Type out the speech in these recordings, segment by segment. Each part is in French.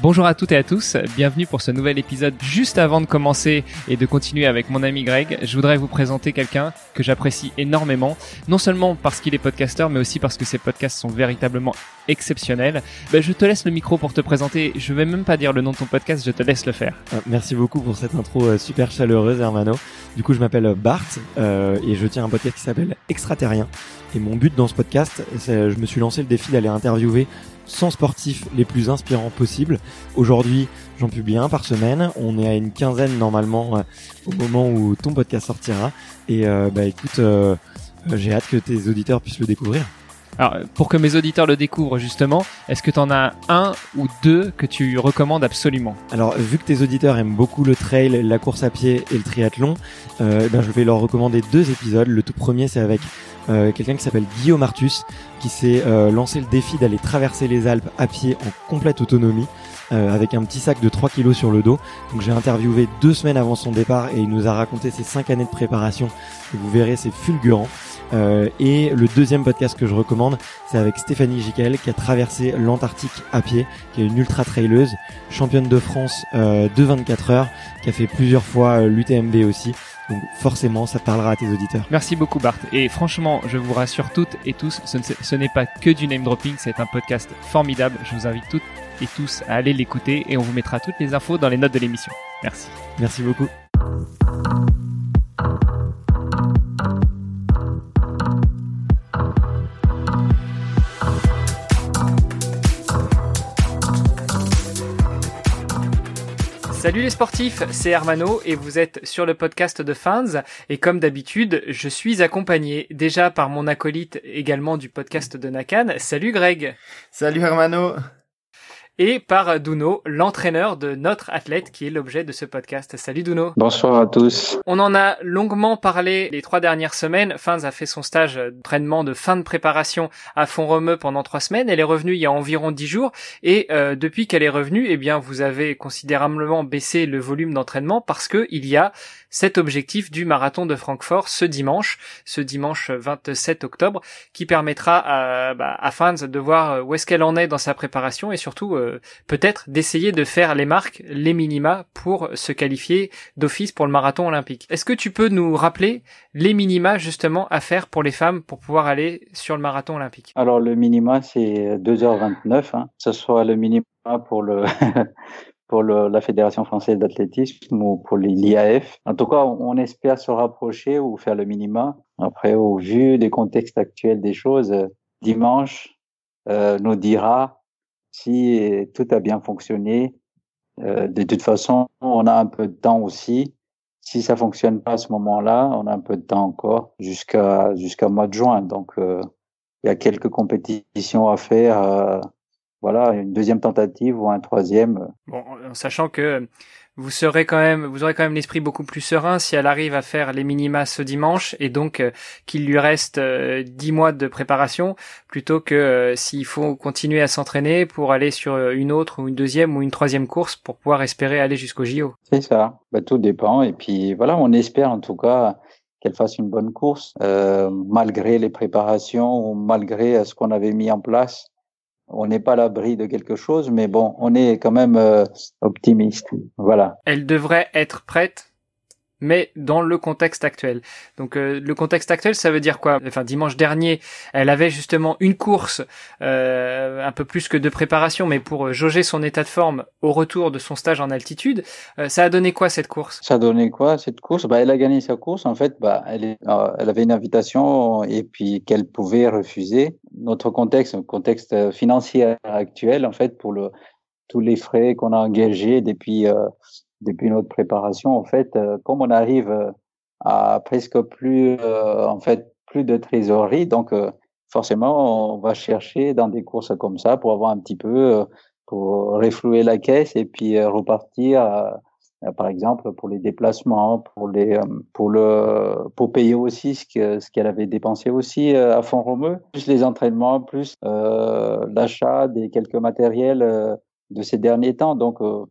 Bonjour à toutes et à tous, bienvenue pour ce nouvel épisode. Juste avant de commencer et de continuer avec mon ami Greg, je voudrais vous présenter quelqu'un que j'apprécie énormément, non seulement parce qu'il est podcasteur, mais aussi parce que ses podcasts sont véritablement exceptionnels. Ben, je te laisse le micro pour te présenter, je vais même pas dire le nom de ton podcast, je te laisse le faire. Euh, merci beaucoup pour cette intro euh, super chaleureuse Hermano. Du coup je m'appelle Bart euh, et je tiens un podcast qui s'appelle Extraterrien. Et mon but dans ce podcast, c'est je me suis lancé le défi d'aller interviewer 100 sportifs les plus inspirants possibles. Aujourd'hui, j'en publie un par semaine. On est à une quinzaine normalement euh, au moment où ton podcast sortira. Et euh, bah écoute, euh, j'ai hâte que tes auditeurs puissent le découvrir. Alors, pour que mes auditeurs le découvrent justement, est-ce que tu en as un ou deux que tu recommandes absolument? Alors, vu que tes auditeurs aiment beaucoup le trail, la course à pied et le triathlon, euh, ben, je vais leur recommander deux épisodes. Le tout premier, c'est avec euh, quelqu'un qui s'appelle Guillaume Artus, qui s'est euh, lancé le défi d'aller traverser les Alpes à pied en complète autonomie. Euh, avec un petit sac de 3 kilos sur le dos. Donc j'ai interviewé deux semaines avant son départ et il nous a raconté ses cinq années de préparation. Vous verrez, c'est fulgurant. Euh, et le deuxième podcast que je recommande, c'est avec Stéphanie Giquel qui a traversé l'Antarctique à pied, qui est une ultra traileuse, championne de France euh, de 24 heures, qui a fait plusieurs fois euh, l'UTMB aussi. Donc forcément, ça parlera à tes auditeurs. Merci beaucoup Bart. Et franchement, je vous rassure toutes et tous, ce n'est pas que du name dropping, c'est un podcast formidable. Je vous invite toutes et tous à aller l'écouter et on vous mettra toutes les infos dans les notes de l'émission. Merci. Merci beaucoup. Salut les sportifs, c'est Hermano et vous êtes sur le podcast de Fans et comme d'habitude, je suis accompagné déjà par mon acolyte également du podcast de Nakan. Salut Greg Salut Hermano. Et par Duno, l'entraîneur de notre athlète qui est l'objet de ce podcast. Salut Duno. Bonsoir à tous. On en a longuement parlé les trois dernières semaines. Fins a fait son stage d'entraînement de fin de préparation à Font-Romeu pendant trois semaines. Elle est revenue il y a environ dix jours. Et euh, depuis qu'elle est revenue, eh bien, vous avez considérablement baissé le volume d'entraînement parce que il y a cet objectif du marathon de Francfort ce dimanche, ce dimanche 27 octobre, qui permettra à, bah, à de voir où est-ce qu'elle en est dans sa préparation et surtout euh, peut-être d'essayer de faire les marques, les minima pour se qualifier d'office pour le marathon olympique. Est-ce que tu peux nous rappeler les minima justement à faire pour les femmes pour pouvoir aller sur le marathon olympique? Alors le minima c'est 2h29, hein. que ce soit le minima pour le pour la Fédération française d'athlétisme ou pour l'IAF. En tout cas, on espère se rapprocher ou faire le minima. Après, au vu des contextes actuels des choses, dimanche euh, nous dira si tout a bien fonctionné. Euh, de toute façon, on a un peu de temps aussi. Si ça fonctionne pas à ce moment-là, on a un peu de temps encore jusqu'à jusqu'à mois de juin. Donc, euh, il y a quelques compétitions à faire. euh, voilà, une deuxième tentative ou un troisième. Bon, en sachant que vous serez quand même, vous aurez quand même l'esprit beaucoup plus serein si elle arrive à faire les minima ce dimanche et donc euh, qu'il lui reste euh, dix mois de préparation plutôt que euh, s'il faut continuer à s'entraîner pour aller sur euh, une autre ou une deuxième ou une troisième course pour pouvoir espérer aller jusqu'au JO. C'est ça. Bah, tout dépend. Et puis voilà, on espère en tout cas qu'elle fasse une bonne course, malgré les préparations ou malgré ce qu'on avait mis en place. On n'est pas l'abri de quelque chose, mais bon, on est quand même euh, optimiste. Voilà. Elle devrait être prête mais dans le contexte actuel. Donc euh, le contexte actuel, ça veut dire quoi? Enfin dimanche dernier, elle avait justement une course, euh, un peu plus que de préparation, mais pour jauger son état de forme au retour de son stage en altitude. Euh, ça a donné quoi cette course? Ça a donné quoi cette course? Bah, elle a gagné sa course. En fait, bah, elle, est, euh, elle avait une invitation et puis qu'elle pouvait refuser. Notre contexte, contexte financier actuel, en fait, pour le tous les frais qu'on a engagés depuis euh, depuis notre préparation, en fait, euh, comme on arrive euh, à presque plus, euh, en fait, plus de trésorerie, donc forcément, on va chercher dans des courses comme ça pour avoir un petit peu, pour reflouer la caisse et puis repartir, par exemple, pour les déplacements, pour les, pour le, pour payer aussi ce que ce qu'elle avait dépensé aussi à fond romeu, plus les entraînements, plus euh, l'achat des quelques matériels de ces derniers temps. Donc euh,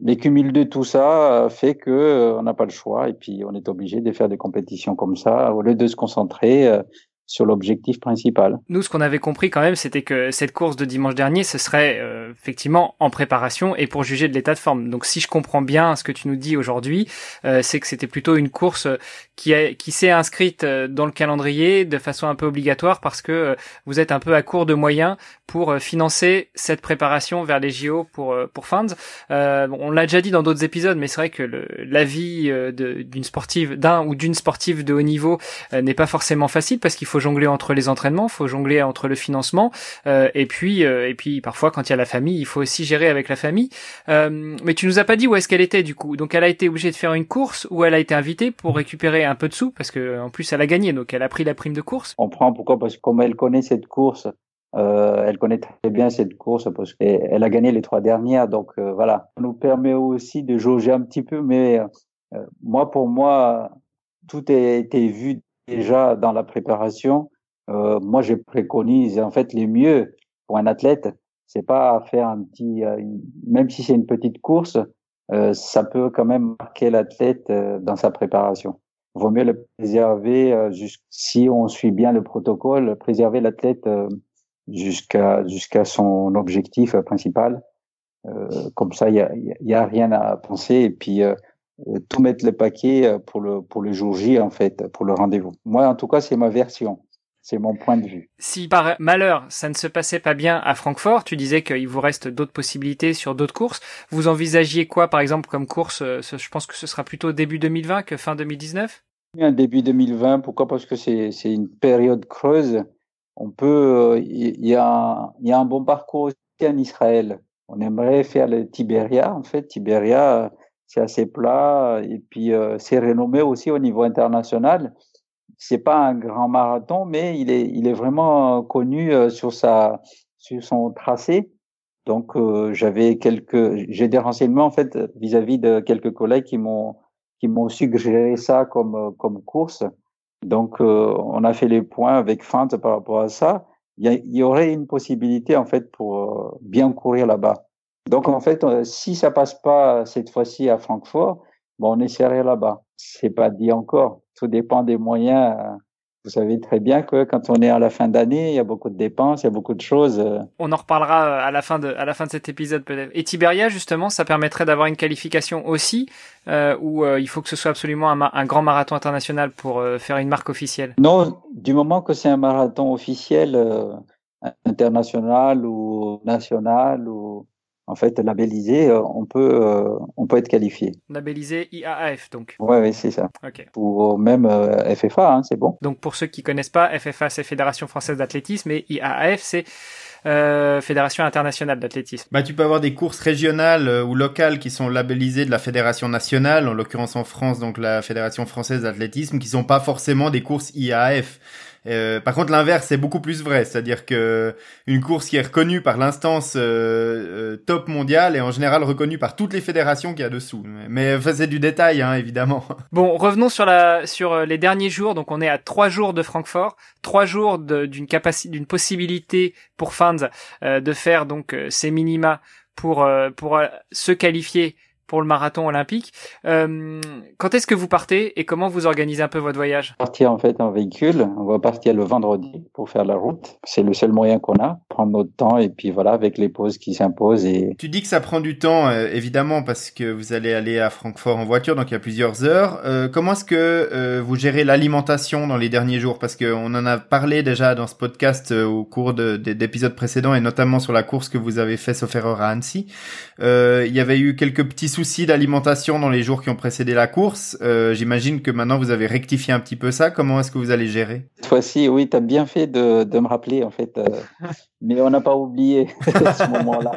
les cumuls de tout ça euh, fait que euh, on n'a pas le choix et puis on est obligé de faire des compétitions comme ça au lieu de se concentrer euh, sur l'objectif principal. Nous, ce qu'on avait compris quand même, c'était que cette course de dimanche dernier, ce serait euh, effectivement en préparation et pour juger de l'état de forme. Donc, si je comprends bien ce que tu nous dis aujourd'hui, euh, c'est que c'était plutôt une course qui, qui s'est inscrite euh, dans le calendrier de façon un peu obligatoire parce que vous êtes un peu à court de moyens pour financer cette préparation vers les JO pour pour Fans. on l'a déjà dit dans d'autres épisodes, mais c'est vrai que la vie d'une sportive, d'un ou d'une sportive de haut niveau n'est pas forcément facile parce qu'il faut jongler entre les entraînements, faut jongler entre le financement, euh, et puis euh, et puis parfois quand il y a la famille, il faut aussi gérer avec la famille. Euh, mais tu nous as pas dit où est-ce qu'elle était du coup. Donc elle a été obligée de faire une course ou elle a été invitée pour récupérer un peu de sous? Parce que en plus elle a gagné, donc elle a pris la prime de course. On prend pourquoi? Parce que comme elle connaît cette course, euh, elle connaît très bien cette course parce qu'elle a gagné les trois dernières. Donc voilà, ça nous permet aussi de jauger un petit peu. Mais moi, pour moi, tout a été vu déjà dans la préparation, euh, moi je préconise en fait les mieux pour un athlète, c'est pas faire un petit, euh, même si c'est une petite course, euh, ça peut quand même marquer l'athlète euh, dans sa préparation. Vaut mieux le préserver euh, si on suit bien le protocole, préserver l'athlète jusqu'à jusqu'à son objectif principal. comme ça, il y a, y a rien à penser et puis tout mettre le paquet euh, pour le, pour le jour J, en fait, pour le rendez-vous. Moi, en tout cas, c'est ma version. C'est mon point de vue. Si par malheur ça ne se passait pas bien à Francfort, tu disais qu'il vous reste d'autres possibilités sur d'autres courses. Vous envisagiez quoi, par exemple, comme course euh, Je pense que ce sera plutôt début 2020 que fin 2019. Un début 2020. Pourquoi? Parce que c'est c'est une période creuse. On peut. Il y a il y a un bon parcours aussi en Israël. On aimerait faire le Tibéria. En fait, Tibéria c'est assez plat et puis euh, c'est renommé aussi au niveau international. C'est pas un grand marathon, mais il est il est vraiment connu euh, sur sa sur son tracé. Donc euh, j'avais quelques j'ai des renseignements en fait vis-à-vis de quelques collègues qui m'ont qui m'ont suggéré ça comme comme course. Donc on a fait les points avec Fant par rapport à ça. Il y, il y aurait une possibilité en fait pour bien courir là-bas. Donc en fait, euh, si ça passe pas cette fois-ci à Francfort, bon, on essaierait là-bas. C'est pas dit encore. Tout dépend des moyens. Euh, vous savez très bien que quand on est à la fin d'année, il y a beaucoup de dépenses, il y a beaucoup de choses. Euh. On en reparlera à la fin de à la fin de cet épisode peut-être. Et Tiberia justement, ça permettrait d'avoir une qualification aussi, euh, où il faut que ce soit absolument un, un grand marathon international pour faire une marque officielle. Non, du moment que c'est un marathon officiel international ou national ou en fait, labellisé, euh, on peut, euh, on peut être qualifié. Labellisé IAAF, donc. Oui, ouais, c'est ça. Ok. Ou même euh, FFA, hein, c'est bon. Donc, pour ceux qui connaissent pas, FFA, c'est Fédération Française d'Athlétisme, et IAAF, c'est Fédération internationale d'athlétisme. Bah, tu peux avoir des courses régionales ou locales qui sont labellisées de la fédération nationale, en l'occurrence en France, donc la Fédération française d'athlétisme, qui sont pas forcément des courses IAAF. Euh, par contre, l'inverse c'est beaucoup plus vrai, c'est-à-dire que une course qui est reconnue par l'instance euh, euh, top mondiale est en général reconnue par toutes les fédérations qu'il y a dessous. Mais enfin, c'est du détail, hein, évidemment. Bon, revenons sur la sur les derniers jours. Donc, on est à trois jours de Francfort, trois jours d'une capacité, d'une possibilité pour fans de faire donc ces minima pour pour se qualifier pour le marathon olympique. Euh, quand est-ce que vous partez et comment vous organisez un peu votre voyage? Partir en fait en véhicule. On va partir le vendredi pour faire la route. C'est le seul moyen qu'on a. Prendre notre temps et puis voilà avec les pauses qui s'imposent. Et... Tu dis que ça prend du temps euh, évidemment parce que vous allez aller à Francfort en voiture donc il y a plusieurs heures. Euh, comment est-ce que euh, vous gérez l'alimentation dans les derniers jours? Parce qu'on en a parlé déjà dans ce podcast euh, au cours d'épisodes précédents et notamment sur la course que vous avez fait sauf erreur à Annecy. il y avait eu quelques petits soucis d'alimentation dans les jours qui ont précédé la course. Euh, J'imagine que maintenant vous avez rectifié un petit peu ça. Comment est-ce que vous allez gérer? Cette fois-ci, oui, tu as bien fait de, de, me rappeler en fait. Euh, mais on n'a pas oublié ce moment-là.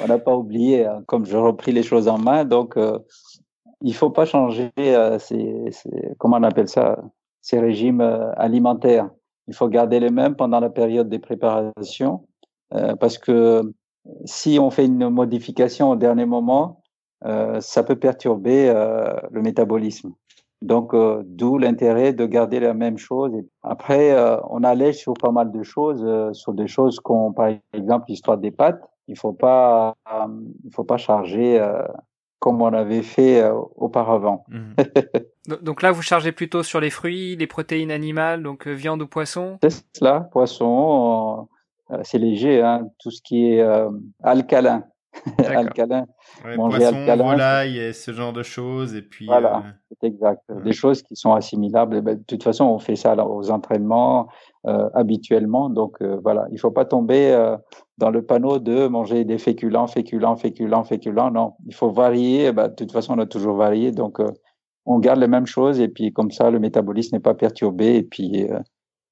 On n'a pas oublié, hein, comme je repris les choses en main. Donc, euh, il faut pas changer euh, ces, ces, comment on appelle ça, ces régimes euh, alimentaires. Il faut garder les mêmes pendant la période des préparations euh, parce que si on fait une modification au dernier moment, ça peut perturber euh, le métabolisme. Donc, euh, d'où l'intérêt de garder la même chose. Après, on allège sur pas mal de choses, sur des choses qu'on, par exemple, l'histoire des pâtes. Il faut pas, il faut pas charger comme on avait fait auparavant. Mmh. Donc là, vous chargez plutôt sur les fruits, les protéines animales, donc viande ou poisson? C'est cela, poisson, c'est léger, hein, tout ce qui est alcalin. alcalin. manger poisson, alcalin, volaille et ce genre de choses. Et puis, voilà, c'est exact. Des choses qui sont assimilables. Ben, de toute façon, on fait ça aux entraînements euh, habituellement. Donc euh, voilà, il faut pas tomber euh, dans le panneau de manger des féculents, féculents, féculents, féculents. Non, il faut varier. Ben, de toute façon, on a toujours varié. Donc on garde les mêmes choses et puis comme ça, le métabolisme n'est pas perturbé et puis il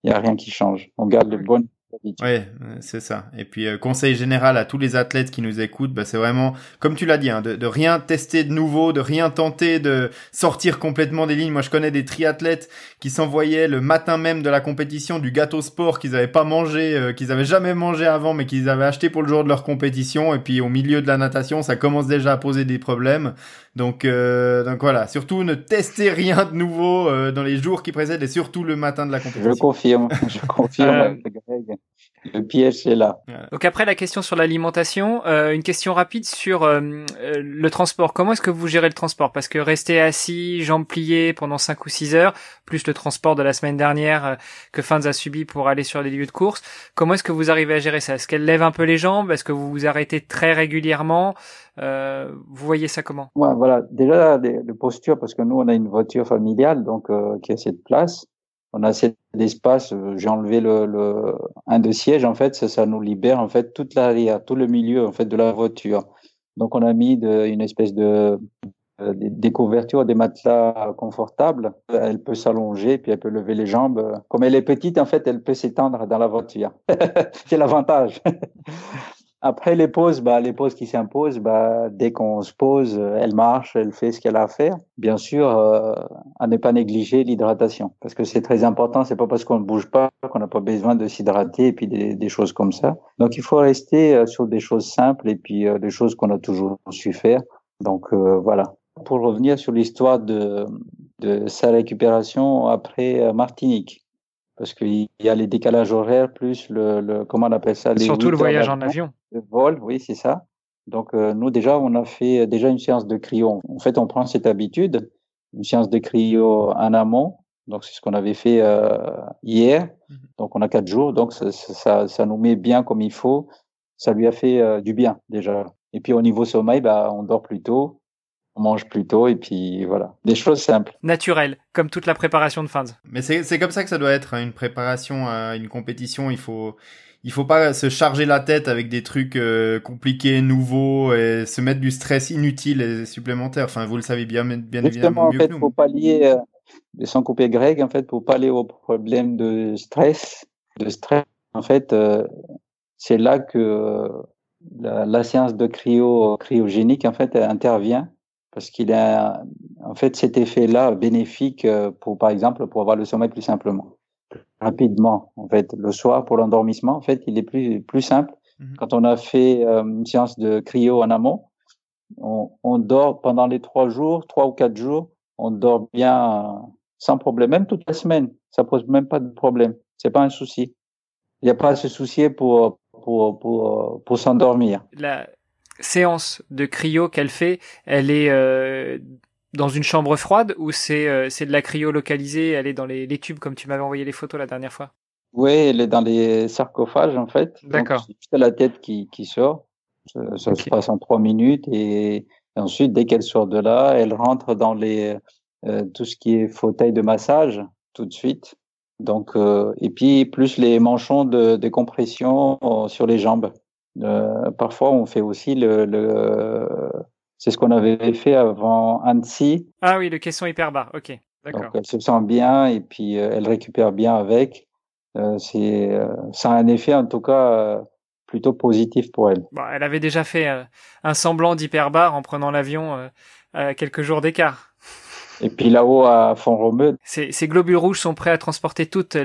n'y a rien qui change. On garde les bonnes oui, c'est ça. Et puis euh, conseil général à tous les athlètes qui nous écoutent, bah, c'est vraiment, comme tu l'as dit, hein, de, de, rien tester de nouveau, de rien tenter de sortir complètement des lignes. Moi, je connais des triathlètes qui s'envoyaient le matin même de la compétition du gâteau sport qu'ils n'avaient pas mangé, euh, qu'ils avaient jamais mangé avant, mais qu'ils avaient acheté pour le jour de leur compétition. Et puis au milieu de la natation, ça commence déjà à poser des problèmes. Donc, euh, donc voilà. Surtout ne testez rien de nouveau dans les jours qui précèdent et surtout le matin de la compétition. Je confirme. Je confirme. Le piège est là. Donc après la question sur l'alimentation, euh, une question rapide sur euh, euh, le transport. Comment est-ce que vous gérez le transport? Parce que rester assis, jambes pliées pendant 5 ou 6 heures, plus le transport de la semaine dernière que Fans a subi pour aller sur les lieux de course, comment est-ce que vous arrivez à gérer ça? Est-ce qu'elle lève un peu les jambes? Est-ce que vous vous arrêtez très régulièrement? Vous voyez ça comment? Ouais, Voilà, déjà les, postures, parce que nous on a une voiture familiale donc qui a cette place on a assez d'espace. Euh, j'ai enlevé le, le, un de sièges en fait, ça, ça nous libère en fait toute l'arrière, tout le milieu en fait de la voiture. Donc on a mis de, une espèce de euh, des, couvertures, des matelas confortables. Elle peut s'allonger, puis elle peut lever les jambes. Comme elle est petite, en fait, elle peut s'étendre dans la voiture. C'est l'avantage. Après les pauses, bah, les pauses qui s'imposent, bah, dès qu'on se pose, elle marche, elle fait ce qu'elle a à faire. Bien sûr, euh, à ne pas négliger l'hydratation, parce que c'est très important. C'est pas parce qu'on ne bouge pas qu'on n'a pas besoin de s'hydrater et puis des, des, choses comme ça. Donc il faut rester euh, sur des choses simples et puis euh, des choses qu'on a toujours su faire. Donc euh, voilà. Pour revenir sur l'histoire de, de sa récupération après Martinique parce qu'il y a les décalages horaires plus le, le comment on appelle ça les surtout le voyage en avion. Le vol oui c'est ça. Donc euh, nous déjà on a fait déjà une séance de cryo. En fait on prend cette habitude une séance de cryo en amont. Donc c'est ce qu'on avait fait euh, hier. Mhm. donc on a quatre jours. Donc ça, ça, ça, nous met bien comme il faut. Ça lui a fait euh, du bien déjà. Et puis au niveau sommeil bah on dort plus tôt on mange plus tôt et puis voilà, des choses simples. Naturelles, comme toute la préparation de fans. Mais c'est comme ça que ça doit être hein, une préparation à une compétition. Il faut il faut pas se charger la tête avec des trucs euh, compliqués, nouveaux et se mettre du stress inutile et supplémentaire. Enfin, vous le savez bien, bien évidemment mieux en fait, que nous. Pour pallier, euh, sans couper Greg, en fait, pour pallier au problème de stress, de stress, en fait, euh, c'est là que euh, la, la, séance de cryo cryogénique en fait intervient parce qu'il a en fait cet effet-là bénéfique euh, pour par exemple pour avoir le sommeil plus simplement. Rapidement en fait. Le soir pour l'endormissement en fait il est plus plus simple. Mhm. quand on a fait euh, une séance de cryo en amont on, on, dort pendant les trois jours trois ou quatre jours. On dort bien sans problème. Même toute la semaine ça pose même pas de problème. C'est pas un souci. Il n'y a pas à se soucier pour pour pour, pour s'endormir. La séance de cryo qu'elle fait, elle est euh, dans une chambre froide ou c'est euh, c'est de la cryo localisée, elle est dans les, les tubes comme tu m'avais envoyé les photos la dernière fois? Oui, elle est dans les sarcophages en fait. D'accord. C'est la tête qui, qui sort. Ça, se passe en trois minutes et, ensuite dès qu'elle sort de là, elle rentre dans les euh, tout ce qui est fauteuil de massage tout de suite. Donc et puis plus les manchons de décompression sur les jambes. Euh, parfois, on fait aussi le, le c'est ce qu'on avait fait avant Annecy. Ah oui, le caisson hyperbar. Ok, d'accord. Donc elle se sent bien et puis euh, elle récupère bien avec. Euh, c'est ça a un effet en tout cas plutôt positif pour elle. Bon, elle avait déjà fait un semblant d'hyperbar en prenant l'avion à quelques jours d'écart. Et puis là-haut à Font-Romeu. Ces, ces, globules rouges sont prêts à transporter toute,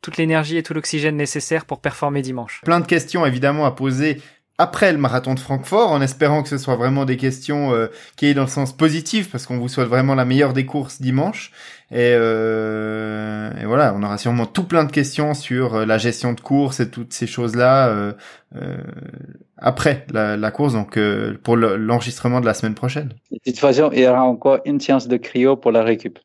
toute l'énergie et tout l'oxygène nécessaire pour performer dimanche. Plein de questions évidemment à poser après le marathon de Francfort, en espérant que ce soit vraiment des questions euh, qui aient dans le sens positif, parce qu'on vous souhaite vraiment la meilleure des courses dimanche. Et, euh, et, voilà, on aura sûrement tout plein de questions sur euh, la gestion de course et toutes ces choses-là euh, euh après la, la, course, donc pour l'enregistrement de la semaine prochaine. De toute façon, il y aura encore une séance de cryo pour la récup.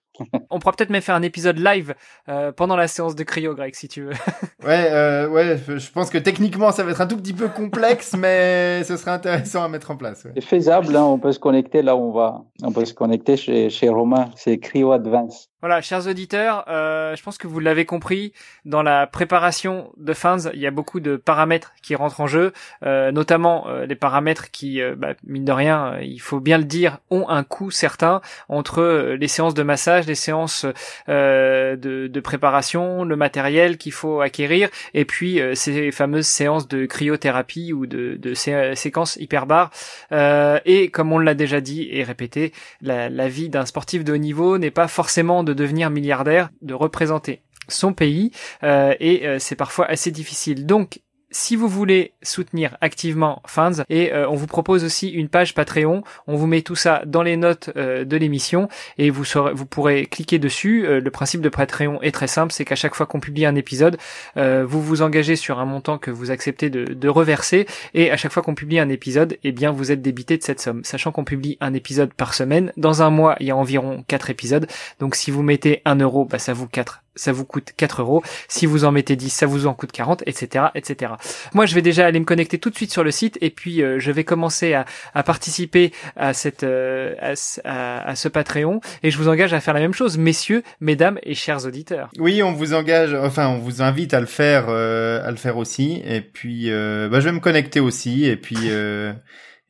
On pourra peut-être même faire un épisode live euh, pendant la séance de cryo, Greg, si tu veux. ouais, euh, ouais, je pense que techniquement ça va être un tout petit peu complexe, mais ce serait intéressant à mettre en place. C'est faisable, hein, on peut se connecter là où on va. On peut se connecter chez, chez Romain, c'est Cryo Advance. Voilà, chers auditeurs, euh, je pense que vous l'avez compris, dans la préparation de fans, il y a beaucoup de paramètres qui rentrent en jeu, euh, notamment euh, les paramètres qui, euh, bah, mine de rien, il faut bien le dire, ont un coût certain entre les séances de massage, les séances de, préparation, le matériel qu'il faut acquérir, et puis ces fameuses séances de cryothérapie ou de, de séquences hyperbares. et comme on l'a déjà dit et répété, la, la vie d'un sportif de haut niveau n'est pas forcément de de devenir milliardaire, de représenter son pays, euh, et euh, c'est parfois assez difficile. Donc, si vous voulez soutenir activement Fans, et euh, on vous propose aussi une page Patreon, on vous met tout ça dans les notes euh, de l'émission et vous, pourrez cliquer dessus. Euh, le principe de Patreon est très simple, c'est qu'à chaque fois qu'on publie un épisode, vous vous engagez sur un montant que vous acceptez de, de reverser et à chaque fois qu'on publie un épisode, eh bien vous êtes débité de cette somme. Sachant qu'on publie un épisode par semaine, dans un mois il y a environ 4 épisodes, donc si vous mettez 1 euro, bah, ça vous 4 ça vous coûte 4 euros. Si vous en mettez 10, ça vous en coûte 40, etc., etc. Moi, je vais déjà aller me connecter tout de suite sur le site et puis euh, je vais commencer à, à participer à cette euh, à, ce Patreon et je vous engage à faire la même chose, messieurs, mesdames et chers auditeurs. Oui, on vous engage, enfin, on vous invite à le faire, euh, à le faire aussi. Et puis, bah, je vais me connecter aussi et puis.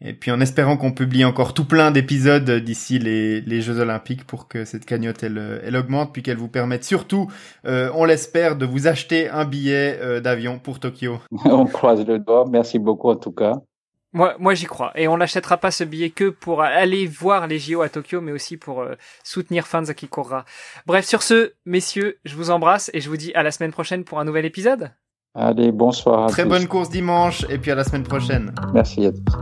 Et puis en espérant qu'on publie encore tout plein d'épisodes d'ici les, les, Jeux Olympiques pour que cette cagnotte elle, elle augmente puis qu'elle vous permette surtout, euh, on l'espère, de vous acheter un billet euh, d'avion pour Tokyo. on croise le doigt. Merci beaucoup en tout cas. Moi, moi j'y crois. Et on n'achètera pas ce billet que pour aller voir les JO à Tokyo, mais aussi pour euh, soutenir fans qui courra. Bref, sur ce, messieurs, je vous embrasse et je vous dis à la semaine prochaine pour un nouvel épisode. Allez, bonsoir. Très bonne course dimanche et puis à la semaine prochaine. Merci à tous.